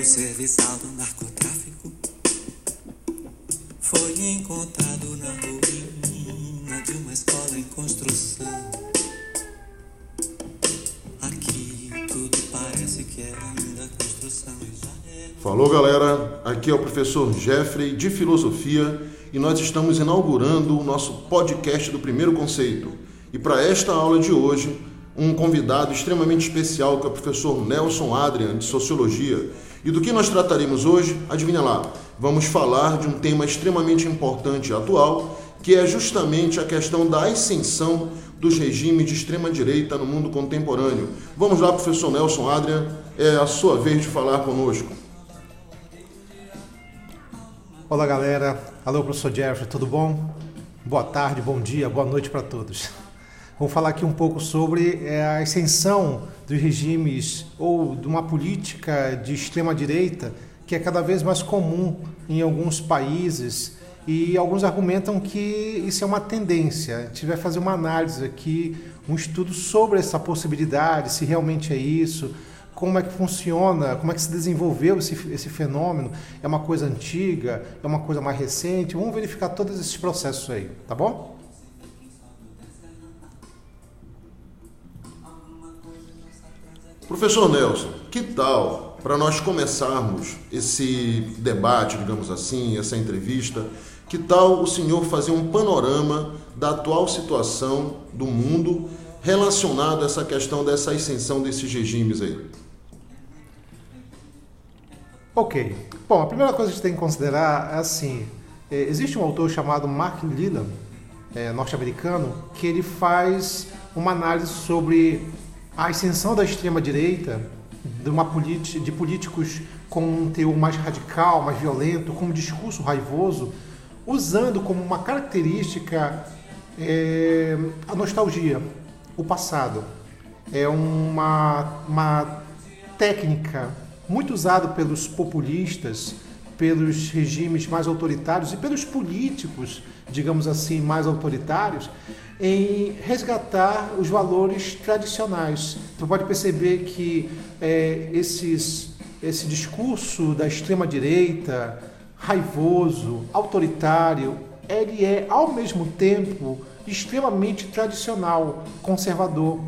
o serviçal do narcotráfico foi encontrado na ruína de uma escola em construção. Aqui tudo parece que é ainda construção. Falou galera, aqui é o professor Jeffrey de Filosofia e nós estamos inaugurando o nosso podcast do primeiro conceito. E para esta aula de hoje, um convidado extremamente especial que é o professor Nelson Adrian de Sociologia. E do que nós trataremos hoje? Adivinha lá, vamos falar de um tema extremamente importante e atual, que é justamente a questão da ascensão dos regimes de extrema direita no mundo contemporâneo. Vamos lá, professor Nelson Adrian, é a sua vez de falar conosco. Olá, galera. Alô, professor Jeffrey, tudo bom? Boa tarde, bom dia, boa noite para todos. Vamos falar aqui um pouco sobre é, a ascensão dos regimes ou de uma política de extrema direita que é cada vez mais comum em alguns países e alguns argumentam que isso é uma tendência. A gente vai fazer uma análise aqui, um estudo sobre essa possibilidade, se realmente é isso, como é que funciona, como é que se desenvolveu esse, esse fenômeno, é uma coisa antiga, é uma coisa mais recente, vamos verificar todos esses processos aí, tá bom? Professor Nelson, que tal para nós começarmos esse debate, digamos assim, essa entrevista, que tal o senhor fazer um panorama da atual situação do mundo relacionado a essa questão dessa ascensão desses regimes aí? Ok. Bom, a primeira coisa que a gente tem que considerar é assim: é, existe um autor chamado Mark Leland, é, norte-americano, que ele faz uma análise sobre a ascensão da extrema-direita, de, de políticos com um teor mais radical, mais violento, com um discurso raivoso, usando como uma característica é, a nostalgia, o passado. É uma, uma técnica muito usada pelos populistas, pelos regimes mais autoritários e pelos políticos, digamos assim, mais autoritários, em resgatar os valores tradicionais. Você pode perceber que é, esses, esse discurso da extrema direita, raivoso, autoritário, ele é ao mesmo tempo extremamente tradicional, conservador.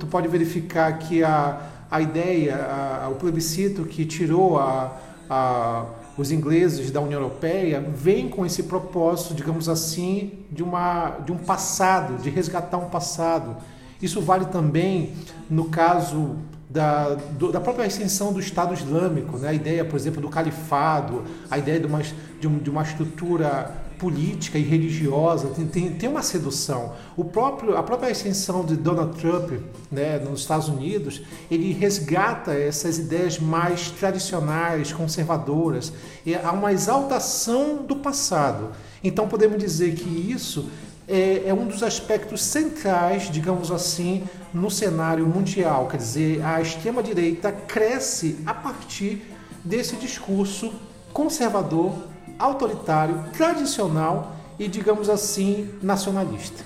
Tu pode verificar que a, a ideia, a, o plebiscito que tirou a, a, os ingleses da União Europeia vem com esse propósito, digamos assim, de, uma, de um passado, de resgatar um passado. Isso vale também no caso da, do, da própria extensão do Estado Islâmico, né? a ideia, por exemplo, do califado, a ideia de uma, de, um, de uma estrutura política e religiosa, tem, tem, tem, uma sedução. O próprio, a própria ascensão de Donald Trump né, nos Estados Unidos, ele resgata essas ideias mais tradicionais, conservadoras, e há uma exaltação do passado. Então podemos dizer que isso é, é um dos aspectos centrais, digamos assim, no cenário mundial. Quer dizer, a extrema-direita cresce a partir desse discurso conservador autoritário, tradicional e, digamos assim, nacionalista.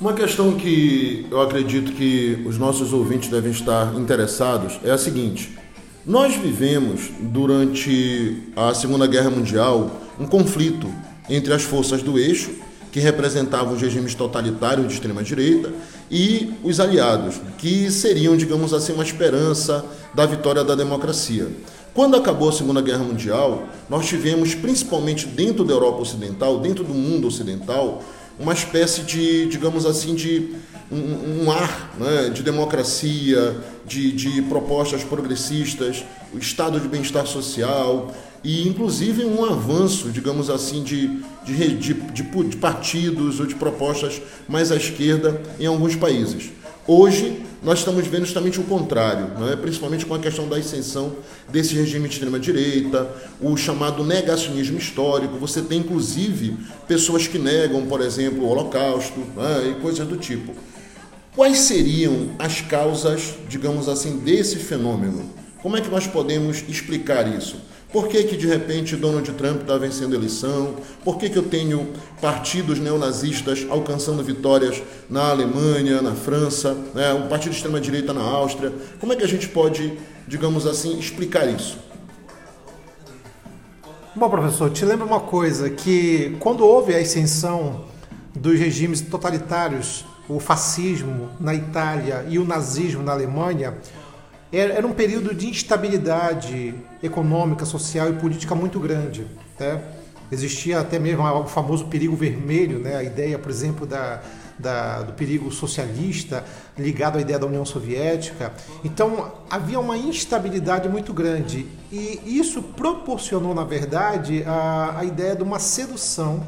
Uma questão que eu acredito que os nossos ouvintes devem estar interessados é a seguinte: nós vivemos durante a Segunda Guerra Mundial um conflito entre as forças do eixo, que representavam os regimes totalitários de extrema direita, e os aliados, que seriam, digamos assim, uma esperança da vitória da democracia. Quando acabou a Segunda Guerra Mundial, nós tivemos, principalmente dentro da Europa Ocidental, dentro do mundo ocidental, uma espécie de, digamos assim, de um, um ar né, de democracia, de, de propostas progressistas, o estado de bem-estar social e, inclusive, um avanço, digamos assim, de, de, de, de partidos ou de propostas mais à esquerda em alguns países. Hoje, nós estamos vendo justamente o contrário, né? principalmente com a questão da ascensão desse regime de extrema-direita, o chamado negacionismo histórico. Você tem, inclusive, pessoas que negam, por exemplo, o Holocausto né? e coisas do tipo. Quais seriam as causas, digamos assim, desse fenômeno? Como é que nós podemos explicar isso? Por que, que de repente Donald Trump está vencendo a eleição? Por que, que eu tenho partidos neonazistas alcançando vitórias na Alemanha, na França, né? um partido de extrema-direita na Áustria? Como é que a gente pode, digamos assim, explicar isso? Bom, professor, te lembro uma coisa, que quando houve a ascensão dos regimes totalitários, o fascismo na Itália e o nazismo na Alemanha, era um período de instabilidade econômica, social e política muito grande. Né? Existia até mesmo o famoso perigo vermelho, né? a ideia, por exemplo, da, da, do perigo socialista ligado à ideia da União Soviética. Então havia uma instabilidade muito grande e isso proporcionou, na verdade, a, a ideia de uma sedução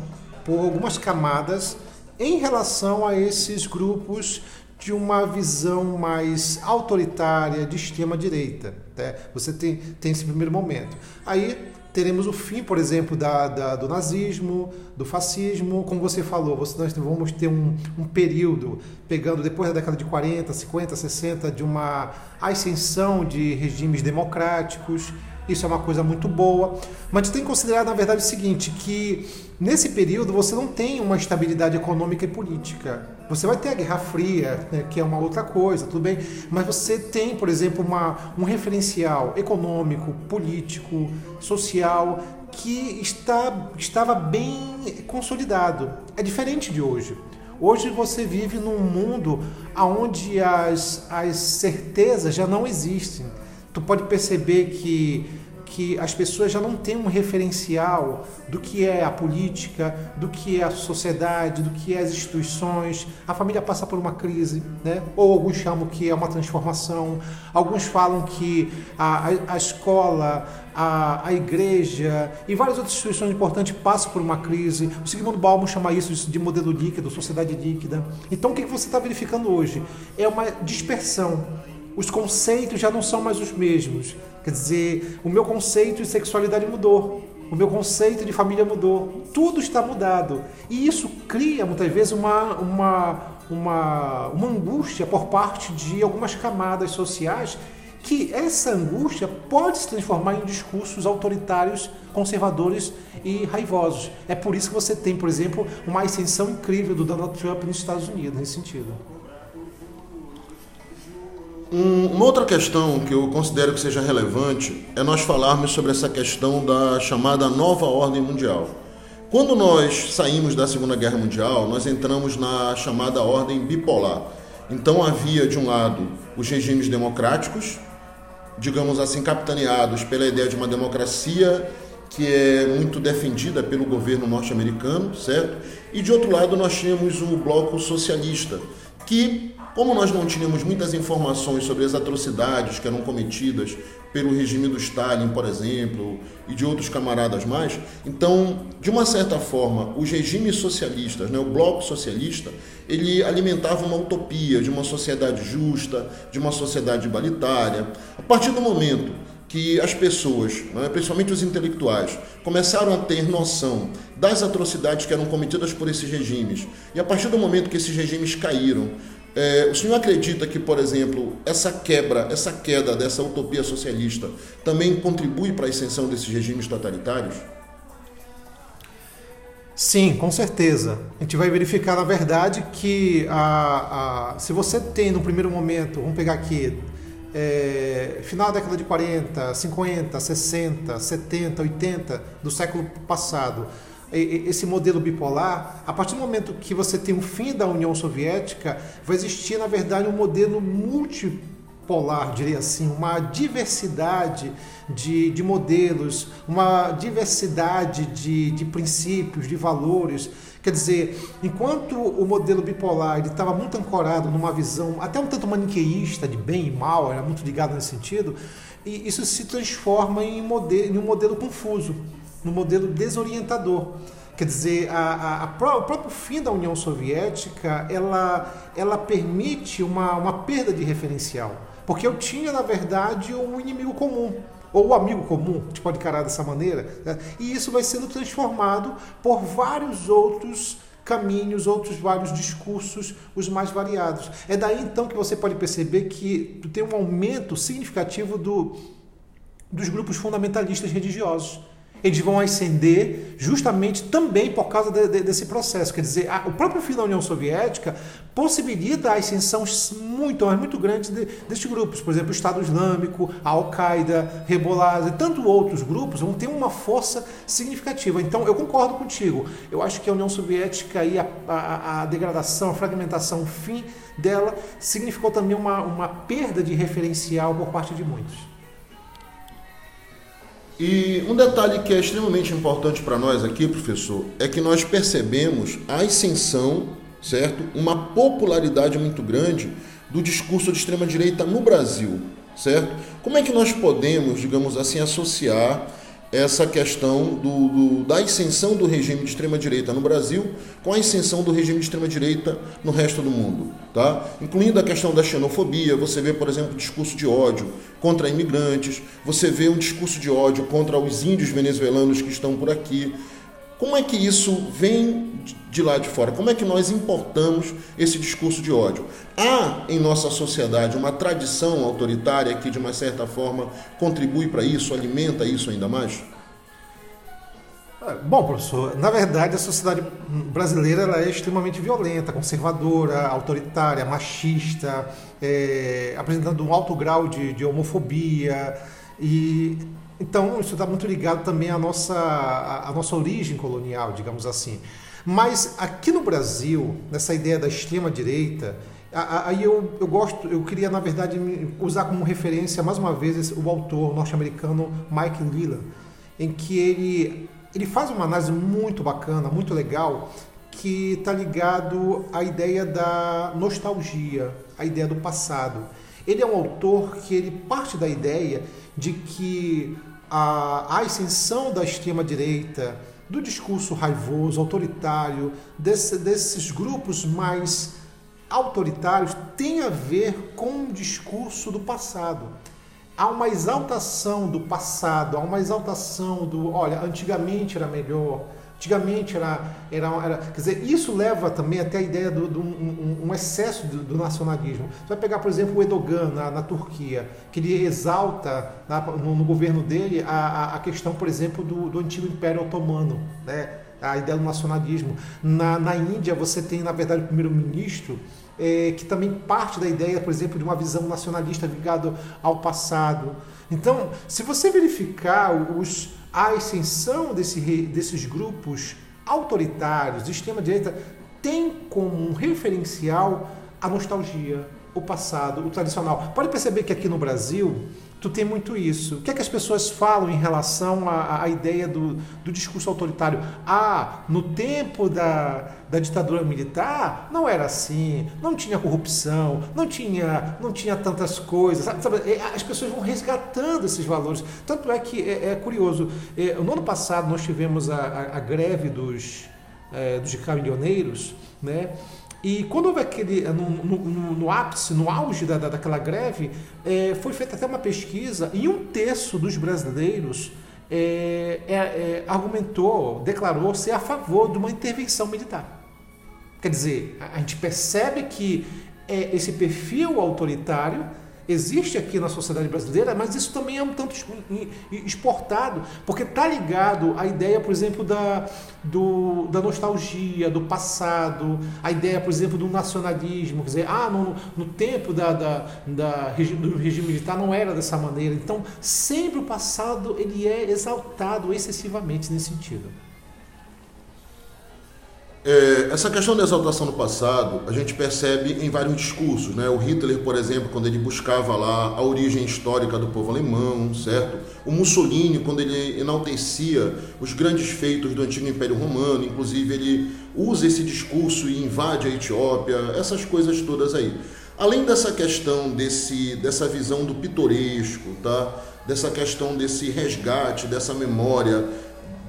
por algumas camadas em relação a esses grupos de uma visão mais autoritária de extrema-direita. Né? Você tem, tem esse primeiro momento. Aí teremos o fim, por exemplo, da, da, do nazismo, do fascismo, como você falou, você, nós vamos ter um, um, período, pegando depois da década de 40, 50, 60, de uma ascensão de regimes democráticos, isso é uma coisa muito boa, mas tem que considerar, na verdade, o seguinte, que nesse período você não tem uma estabilidade econômica e política. Você vai ter a Guerra Fria, né, que é uma outra coisa, tudo bem, mas você tem, por exemplo, uma, um referencial econômico, político, social, que está, estava bem consolidado. É diferente de hoje. Hoje você vive num mundo onde as, as certezas já não existem. Tu pode perceber que que as pessoas já não têm um referencial do que é a política, do que é a sociedade, do que é as instituições. A família passa por uma crise, né? ou alguns chamam que é uma transformação, alguns falam que a, a, a escola, a, a, igreja e várias outras instituições importantes passam por uma crise. O Sigmund Bauman chama isso de modelo líquido, sociedade líquida. Então o que você está verificando hoje? É uma dispersão. Os conceitos já não são mais os mesmos. Quer dizer, o meu conceito de sexualidade mudou, o meu conceito de família mudou, tudo está mudado. E isso cria muitas vezes uma, uma, uma, uma angústia por parte de algumas camadas sociais que essa angústia pode se transformar em discursos autoritários, conservadores e raivosos. É por isso que você tem, por exemplo, uma ascensão incrível do Donald Trump nos Estados Unidos nesse sentido. Um, uma outra questão que eu considero que seja relevante é nós falarmos sobre essa questão da chamada nova ordem mundial. Quando nós saímos da Segunda Guerra Mundial, nós entramos na chamada ordem bipolar. Então havia, de um lado, os regimes democráticos, digamos assim, capitaneados pela ideia de uma democracia que é muito defendida pelo governo norte-americano, certo? E de outro lado, nós tínhamos o bloco socialista, que como nós não tínhamos muitas informações sobre as atrocidades que eram cometidas pelo regime do Stalin, por exemplo, e de outros camaradas mais, então, de uma certa forma, os regimes socialistas, né, o bloco socialista, ele alimentava uma utopia de uma sociedade justa, de uma sociedade igualitária. A partir do momento que as pessoas, né, principalmente os intelectuais, começaram a ter noção das atrocidades que eram cometidas por esses regimes, e a partir do momento que esses regimes caíram, é, o senhor acredita que, por exemplo, essa quebra, essa queda dessa utopia socialista também contribui para a ascensão desses regimes totalitários? Sim, com certeza. A gente vai verificar, na verdade, que a, a, se você tem no primeiro momento, vamos pegar aqui, é, final da década de 40, 50, 60, 70, 80 do século passado, esse modelo bipolar, a partir do momento que você tem o fim da União Soviética, vai existir, na verdade, um modelo multipolar, diria assim, uma diversidade de, de modelos, uma diversidade de, de princípios, de valores. Quer dizer, enquanto o modelo bipolar estava muito ancorado numa visão até um tanto maniqueísta de bem e mal, era muito ligado nesse sentido, e isso se transforma em, modelo, em um modelo confuso no modelo desorientador. Quer dizer, a, a, a, o próprio fim da União Soviética, ela, ela permite uma, uma perda de referencial. Porque eu tinha, na verdade, um inimigo comum, ou o amigo comum, gente pode encarar dessa maneira, né? e isso vai sendo transformado por vários outros caminhos, outros vários discursos, os mais variados. É daí então que você pode perceber que tem um aumento significativo do, dos grupos fundamentalistas religiosos eles vão ascender justamente também por causa de, de, desse processo. Quer dizer, a, o próprio fim da União Soviética possibilita a ascensão muito, muito grande de, destes grupos. Por exemplo, o Estado Islâmico, a Al-Qaeda, Hezbollah e tantos outros grupos vão ter uma força significativa. Então, eu concordo contigo. Eu acho que a União Soviética e a, a, a degradação, a fragmentação, o fim dela significou também uma, uma perda de referencial por parte de muitos. E um detalhe que é extremamente importante para nós aqui, professor, é que nós percebemos a ascensão, certo? Uma popularidade muito grande do discurso de extrema direita no Brasil, certo? Como é que nós podemos, digamos assim, associar essa questão do, do, da ascensão do regime de extrema-direita no Brasil com a ascensão do regime de extrema-direita no resto do mundo, tá? incluindo a questão da xenofobia. Você vê, por exemplo, discurso de ódio contra imigrantes, você vê um discurso de ódio contra os índios venezuelanos que estão por aqui. Como é que isso vem de lá de fora? Como é que nós importamos esse discurso de ódio? Há em nossa sociedade uma tradição autoritária que, de uma certa forma, contribui para isso, alimenta isso ainda mais? É, bom, professor, na verdade a sociedade brasileira ela é extremamente violenta, conservadora, autoritária, machista, é, apresentando um alto grau de, de homofobia e então, isso está muito ligado também à nossa, à nossa origem colonial, digamos assim. Mas aqui no Brasil, nessa ideia da extrema-direita, aí eu, eu gosto, eu queria, na verdade, usar como referência, mais uma vez, o autor norte-americano Mike Leland, em que ele, ele faz uma análise muito bacana, muito legal, que está ligado à ideia da nostalgia, à ideia do passado. Ele é um autor que ele parte da ideia de que a, a ascensão da extrema-direita, do discurso raivoso, autoritário, desse, desses grupos mais autoritários, tem a ver com o discurso do passado. Há uma exaltação do passado, há uma exaltação do, olha, antigamente era melhor, Antigamente era, era, era, Quer dizer, isso leva também até a ideia de um, um, excesso do, do, nacionalismo. Você vai pegar, por exemplo, o Erdogan na, na Turquia, que ele exalta na, no, no, governo dele a, a, questão, por exemplo, do, do antigo Império Otomano, né? a ideia do nacionalismo. Na, na Índia, você tem, na verdade, o primeiro-ministro. É, que também parte da ideia, por exemplo, de uma visão nacionalista ligada ao passado. Então, se você verificar os, a ascensão desse, desses grupos autoritários de extrema-direita tem como um referencial a nostalgia, o passado, o tradicional. Pode perceber que aqui no Brasil tu tem muito isso. O que é que as pessoas falam em relação à, à ideia do, do, discurso autoritário? Ah, no tempo da, da ditadura militar não era assim, não tinha corrupção, não tinha, não tinha tantas coisas. Sabe? É, as pessoas vão resgatando esses valores. Tanto é que é, é curioso. É, no ano passado nós tivemos a, a, a greve dos, é, dos caminhoneiros, né? E quando houve aquele, no, no, no ápice, no auge da, da daquela greve, é, foi feita até uma pesquisa e um terço dos brasileiros é, é, argumentou, declarou ser a favor de uma intervenção militar. Quer dizer, a, a gente percebe que esse perfil autoritário existe aqui na sociedade brasileira, mas isso também é um tanto exportado, porque está ligado à ideia, por exemplo, da, do, da nostalgia, do passado, a ideia, por exemplo, do nacionalismo, quer dizer, ah, no, no tempo da, da, da, do regime militar não era dessa maneira. Então, sempre o passado ele é exaltado excessivamente nesse sentido. É, essa questão da exaltação do passado a gente percebe em vários discursos, né? O Hitler, por exemplo, quando ele buscava lá a origem histórica do povo alemão, certo? O Mussolini, quando ele enaltecia os grandes feitos do antigo Império Romano, inclusive ele usa esse discurso e invade a Etiópia, essas coisas todas aí. Além dessa questão desse, dessa visão do pitoresco, tá? Dessa questão desse resgate, dessa memória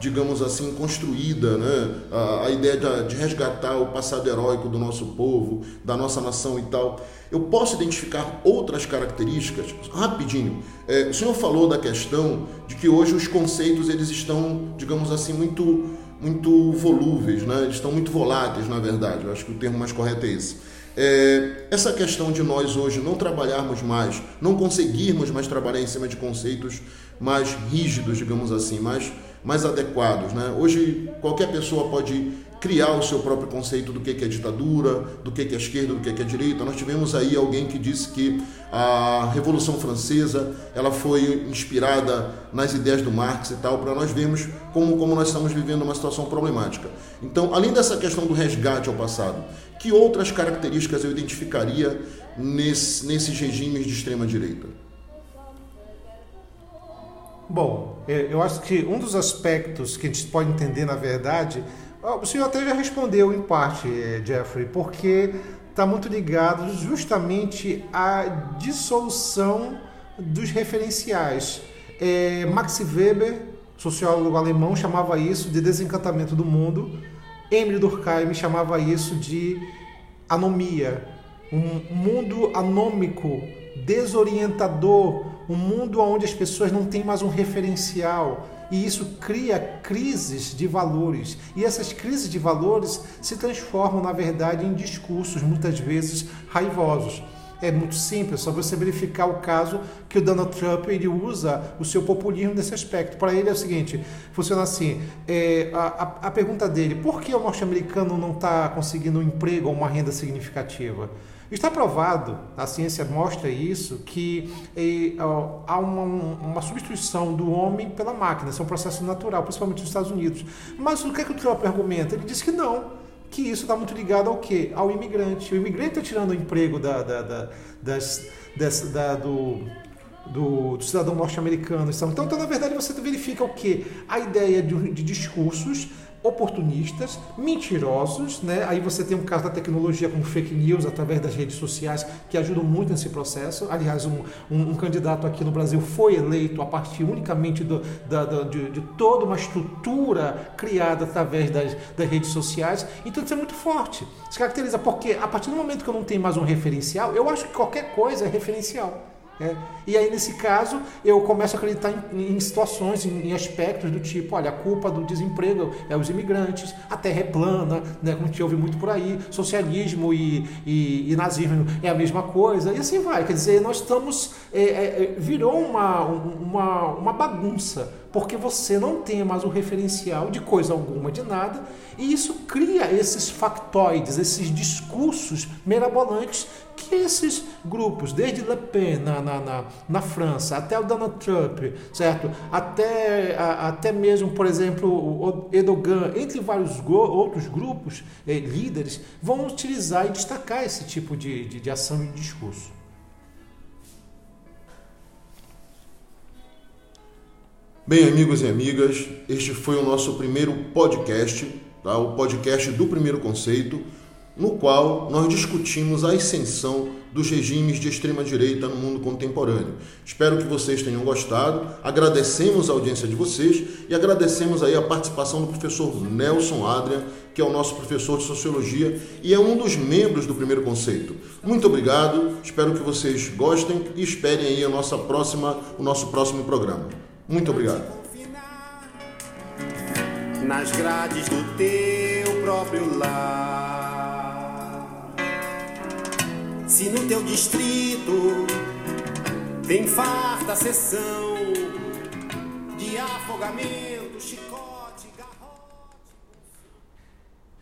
digamos assim, construída, né? a, a ideia de, de, resgatar o passado heróico do nosso povo, da nossa nação e tal. Eu posso identificar outras características, rapidinho. É, o senhor falou da questão de que hoje os conceitos eles estão, digamos assim, muito, muito volúveis, né? eles estão muito voláteis, na verdade. Eu acho que o termo mais correto é esse. É, essa questão de nós hoje não trabalharmos mais, não conseguirmos mais trabalhar em cima de conceitos mais rígidos, digamos assim, mais, mais adequados. Né? Hoje qualquer pessoa pode criar o seu próprio conceito do que é ditadura, do que é esquerda, do que é direita. Nós tivemos aí alguém que disse que a Revolução Francesa ela foi inspirada nas ideias do Marx e tal, para nós vermos como, como nós estamos vivendo uma situação problemática. Então, além dessa questão do resgate ao passado, que outras características eu identificaria nesse, nesses regimes de extrema direita? Bom, eu acho que um dos aspectos que a gente pode entender, na verdade, o senhor até já respondeu em parte, eh, Jeffrey, porque está muito ligado justamente à dissolução dos referenciais. É, Max Weber, sociólogo alemão, chamava isso de desencantamento do mundo. Emile Durkheim chamava isso de anomia, um mundo anômico, desorientador, um mundo onde as pessoas não têm mais um referencial e isso cria crises de valores. E essas crises de valores se transformam, na verdade, em discursos muitas vezes raivosos. É muito simples, é só você verificar o caso que o Donald Trump ele usa o seu populismo nesse aspecto. Para ele é o seguinte: funciona assim. É, a, a, pergunta dele, por que o norte-americano não está conseguindo um emprego ou uma renda significativa? Está provado, a ciência mostra isso, que é, há uma, uma, substituição do homem pela máquina. Isso é um processo natural, principalmente nos Estados Unidos. Mas o que, é que o Trump argumenta? Ele diz que não, que isso está muito ligado ao quê? Ao imigrante. O imigrante está tirando o emprego da, da, da, das, da do, do, do, cidadão norte-americano. Então, então, na verdade, você verifica o quê? A ideia de, de discursos oportunistas, mentirosos, né? Aí você tem um caso da tecnologia como fake news através das redes sociais que ajudam muito nesse processo. Aliás, um, um, um candidato aqui no Brasil foi eleito a partir unicamente do, da, da, de, de, toda uma estrutura criada através das, das redes sociais. Então isso é muito forte. Se caracteriza porque a partir do momento que eu não tenho mais um referencial, eu acho que qualquer coisa é referencial. É. E aí, nesse caso, eu começo a acreditar em, em situações, em, em, aspectos do tipo: olha, a culpa do desemprego é os imigrantes, a terra é plana, né, como a gente ouve muito por aí, socialismo e, e, e nazismo é a mesma coisa, e assim vai. Quer dizer, nós estamos. É, é, virou uma, uma, uma bagunça porque você não tem mais o referencial de coisa alguma, de nada, e isso cria esses factoides, esses discursos mirabolantes que esses grupos, desde Le Pen na, na, na, na França, até o Donald Trump, certo? Até, a, até mesmo, por exemplo, o Erdogan, entre vários outros grupos, eh, líderes, vão utilizar e destacar esse tipo de, de, de ação e discurso. Bem, amigos e amigas, este foi o nosso primeiro podcast, tá? o podcast do primeiro conceito, no qual nós discutimos a ascensão dos regimes de extrema-direita no mundo contemporâneo. Espero que vocês tenham gostado, agradecemos a audiência de vocês e agradecemos aí a participação do professor Nelson Adrian, que é o nosso professor de Sociologia e é um dos membros do primeiro conceito. Muito obrigado, espero que vocês gostem e esperem aí a nossa próxima, o nosso próximo programa. Muito obrigado. Nas grades do teu próprio lar. Se no teu distrito tem farta sessão de afogamento.